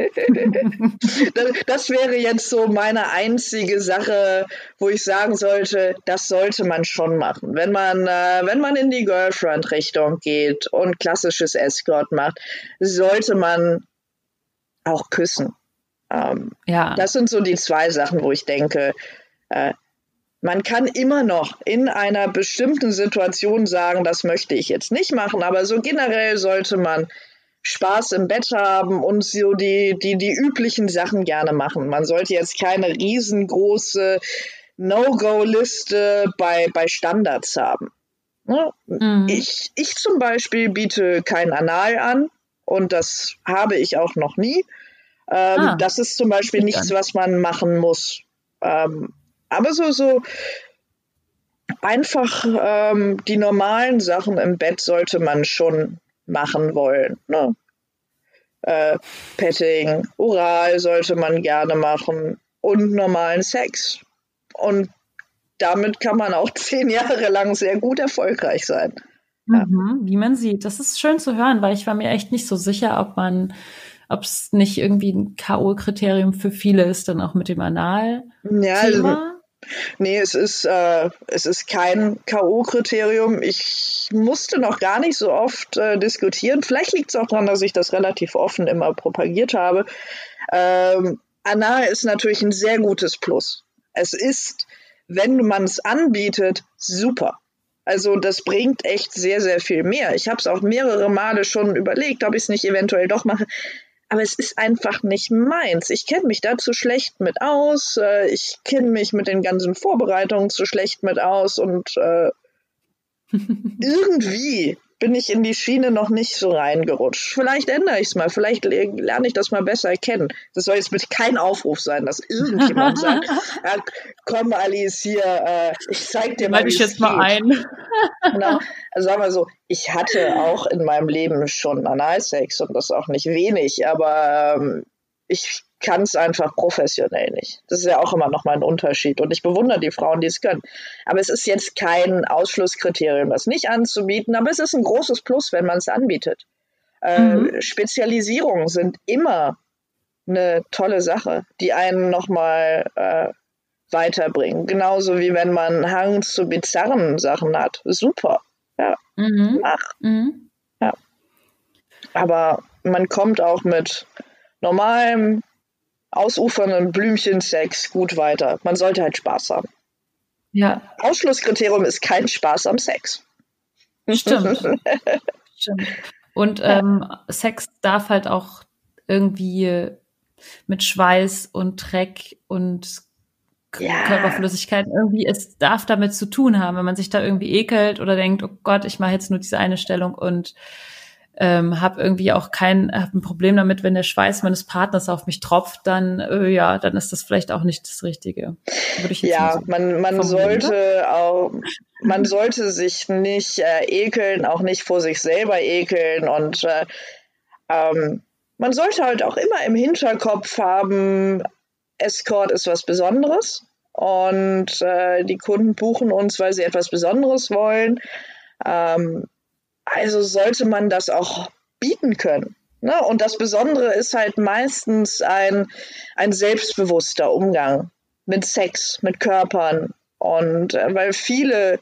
das, das wäre jetzt so meine einzige Sache, wo ich sagen sollte, das sollte man schon machen. Wenn man, äh, wenn man in die Girlfriend-Richtung geht und klassisches Escort macht, sollte man auch küssen. Ähm, Ja. das sind so die zwei Sachen, wo ich denke, äh, man kann immer noch in einer bestimmten Situation sagen, das möchte ich jetzt nicht machen, aber so generell sollte man Spaß im Bett haben und so die, die, die üblichen Sachen gerne machen. Man sollte jetzt keine riesengroße No-Go-Liste bei, bei Standards haben. Ne? Mhm. Ich, ich zum Beispiel biete kein Anal an und das habe ich auch noch nie. Ähm, Ah, das ist zum Beispiel nicht nichts, was man machen muss. Ähm, aber so, so einfach ähm, die normalen Sachen im Bett sollte man schon machen wollen. Ne? Äh, Petting, Oral sollte man gerne machen. und normalen Sex. Und damit kann man auch zehn Jahre lang sehr gut erfolgreich sein. Ja. Mhm, wie man sieht. Das ist schön zu hören, weil ich war mir echt nicht so sicher, ob man, ob es nicht irgendwie ein K.O.-Kriterium für viele ist, dann auch mit dem Anal. Ja, also, nee, es ist, äh, es ist kein K.O.-Kriterium. Ich musste noch gar nicht so oft äh, diskutieren. Vielleicht liegt es auch daran, dass ich das relativ offen immer propagiert habe. Ähm, Anal ist natürlich ein sehr gutes Plus. Es ist, wenn man es anbietet, super. Also das bringt echt sehr, sehr viel mehr. Ich habe es auch mehrere Male schon überlegt, ob ich es nicht eventuell doch mache. Aber es ist einfach nicht meins. Ich kenne mich da zu schlecht mit aus. Äh, ich kenne mich mit den ganzen Vorbereitungen zu schlecht mit aus. Und äh, irgendwie bin ich in die Schiene noch nicht so reingerutscht. Vielleicht ändere ich es mal, vielleicht lerne ich das mal besser kennen. Das soll jetzt bitte kein Aufruf sein, dass irgendjemand sagt, ja, komm Alice hier, äh, ich zeig dir mal, wie ich jetzt geht. mal ein. genau. Also sagen wir so, ich hatte auch in meinem Leben schon Analsex und das auch nicht wenig, aber ähm, ich kann es einfach professionell nicht. Das ist ja auch immer noch mal ein Unterschied. Und ich bewundere die Frauen, die es können. Aber es ist jetzt kein Ausschlusskriterium, das nicht anzubieten, aber es ist ein großes Plus, wenn man es anbietet. Äh, mhm. Spezialisierungen sind immer eine tolle Sache, die einen nochmal äh, weiterbringen. Genauso wie wenn man Hang zu bizarren Sachen hat. Super. Ja. Mhm. Ach. Mhm. Ja. Aber man kommt auch mit normalem ausufernden Blümchensex gut weiter. Man sollte halt Spaß haben. Ja. Ausschlusskriterium ist kein Spaß am Sex. Stimmt. Stimmt. Und ähm, Sex darf halt auch irgendwie mit Schweiß und Dreck und ja. Körperflüssigkeit irgendwie, es darf damit zu tun haben, wenn man sich da irgendwie ekelt oder denkt, oh Gott, ich mache jetzt nur diese eine Stellung und ähm, habe irgendwie auch kein hab ein Problem damit, wenn der Schweiß meines Partners auf mich tropft, dann äh, ja, dann ist das vielleicht auch nicht das Richtige. ja, so man, man sollte auch, man sollte sich nicht äh, ekeln, auch nicht vor sich selber ekeln und äh, ähm, man sollte halt auch immer im Hinterkopf haben, Escort ist was Besonderes und äh, die Kunden buchen uns, weil sie etwas Besonderes wollen. Ähm, also sollte man das auch bieten können. Ne? Und das Besondere ist halt meistens ein, ein selbstbewusster Umgang mit Sex, mit Körpern. Und äh, weil viele,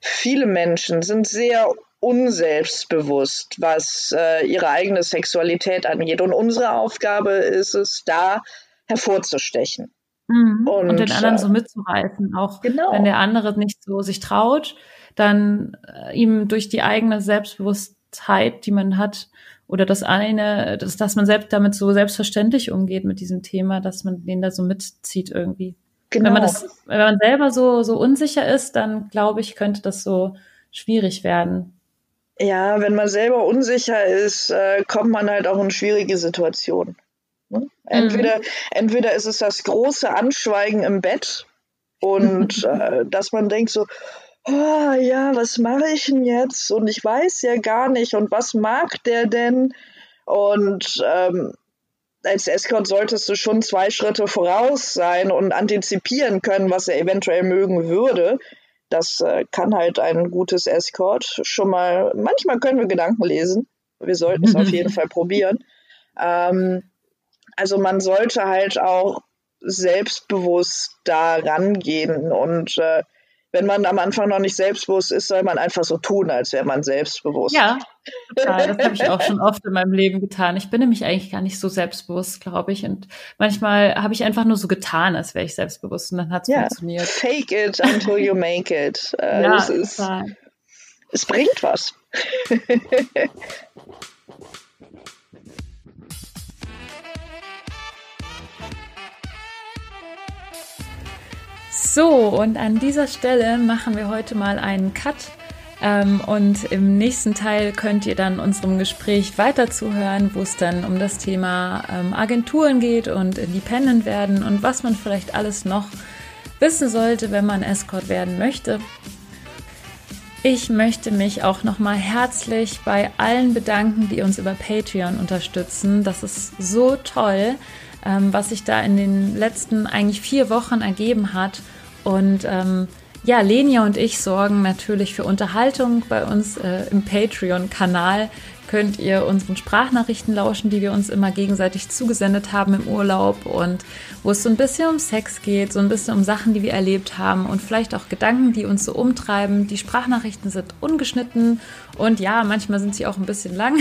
viele Menschen sind sehr unselbstbewusst, was äh, ihre eigene Sexualität angeht. Und unsere Aufgabe ist es, da hervorzustechen. Mhm. Und, und, den anderen so mitzureißen, auch genau. wenn der andere nicht so sich traut dann äh, ihm durch die eigene Selbstbewusstheit, die man hat, oder das eine, dass, dass man selbst damit so selbstverständlich umgeht mit diesem Thema, dass man den da so mitzieht irgendwie. Genau. Wenn man das, wenn man selber so, so unsicher ist, dann glaube ich, könnte das so schwierig werden. Ja, wenn man selber unsicher ist, äh, kommt man halt auch in schwierige Situationen. Ne? Entweder, mhm. entweder ist es das große Anschweigen im Bett und äh, dass man denkt so, oh, ja, was mache ich denn jetzt? Und ich weiß ja gar nicht. Und was mag der denn? Und ähm, als Escort solltest du schon zwei Schritte voraus sein und antizipieren können, was er eventuell mögen würde. Das äh, kann halt ein gutes Escort schon mal. Manchmal können wir Gedanken lesen. Wir sollten es auf jeden Fall probieren. Ähm, also man sollte halt auch selbstbewusst da rangehen und äh, wenn man am Anfang noch nicht selbstbewusst ist, soll man einfach so tun, als wäre man selbstbewusst. Ja, total. das habe ich auch schon oft in meinem Leben getan. Ich bin nämlich eigentlich gar nicht so selbstbewusst, glaube ich. Und manchmal habe ich einfach nur so getan, als wäre ich selbstbewusst und dann hat es ja, funktioniert. Fake it until you make it. Äh, ja, ist, es bringt was. So, und an dieser Stelle machen wir heute mal einen Cut. Ähm, und im nächsten Teil könnt ihr dann unserem Gespräch weiter zuhören, wo es dann um das Thema ähm, Agenturen geht und Independent werden und was man vielleicht alles noch wissen sollte, wenn man Escort werden möchte. Ich möchte mich auch nochmal herzlich bei allen bedanken, die uns über Patreon unterstützen. Das ist so toll. ähm, was sich da in den letzten eigentlich vier Wochen ergeben hat. Und ähm, ja, Lenia und ich sorgen natürlich für Unterhaltung bei uns äh, im Patreon-Kanal könnt ihr unseren Sprachnachrichten lauschen, die wir uns immer gegenseitig zugesendet haben im Urlaub und wo es so ein bisschen um Sex geht, so ein bisschen um Sachen, die wir erlebt haben und vielleicht auch Gedanken, die uns so umtreiben. Die Sprachnachrichten sind ungeschnitten und ja, manchmal sind sie auch ein bisschen lang.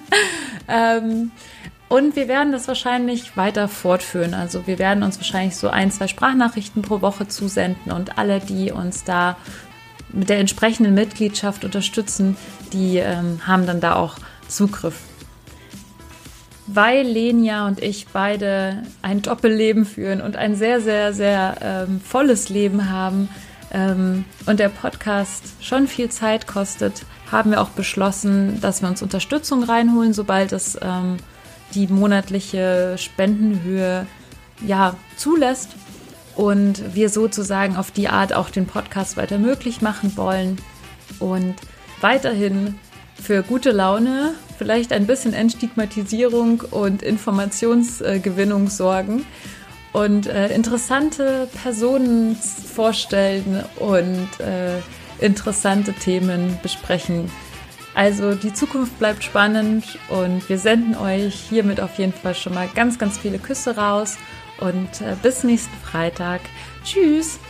ähm, und wir werden das wahrscheinlich weiter fortführen. Also wir werden uns wahrscheinlich so ein, zwei Sprachnachrichten pro Woche zusenden und alle, die uns da mit der entsprechenden Mitgliedschaft unterstützen, die ähm, haben dann da auch Zugriff. Weil Lenia und ich beide ein Doppelleben führen und ein sehr, sehr, sehr ähm, volles Leben haben ähm, und der Podcast schon viel Zeit kostet, haben wir auch beschlossen, dass wir uns Unterstützung reinholen, sobald es ähm, die monatliche Spendenhöhe ja zulässt und wir sozusagen auf die Art auch den Podcast weiter möglich machen wollen und weiterhin für gute Laune, vielleicht ein bisschen Entstigmatisierung und Informationsgewinnung sorgen und äh, interessante Personen vorstellen und äh, interessante Themen besprechen. Also die Zukunft bleibt spannend und wir senden euch hiermit auf jeden Fall schon mal ganz, ganz viele Küsse raus und äh, bis nächsten Freitag. Tschüss!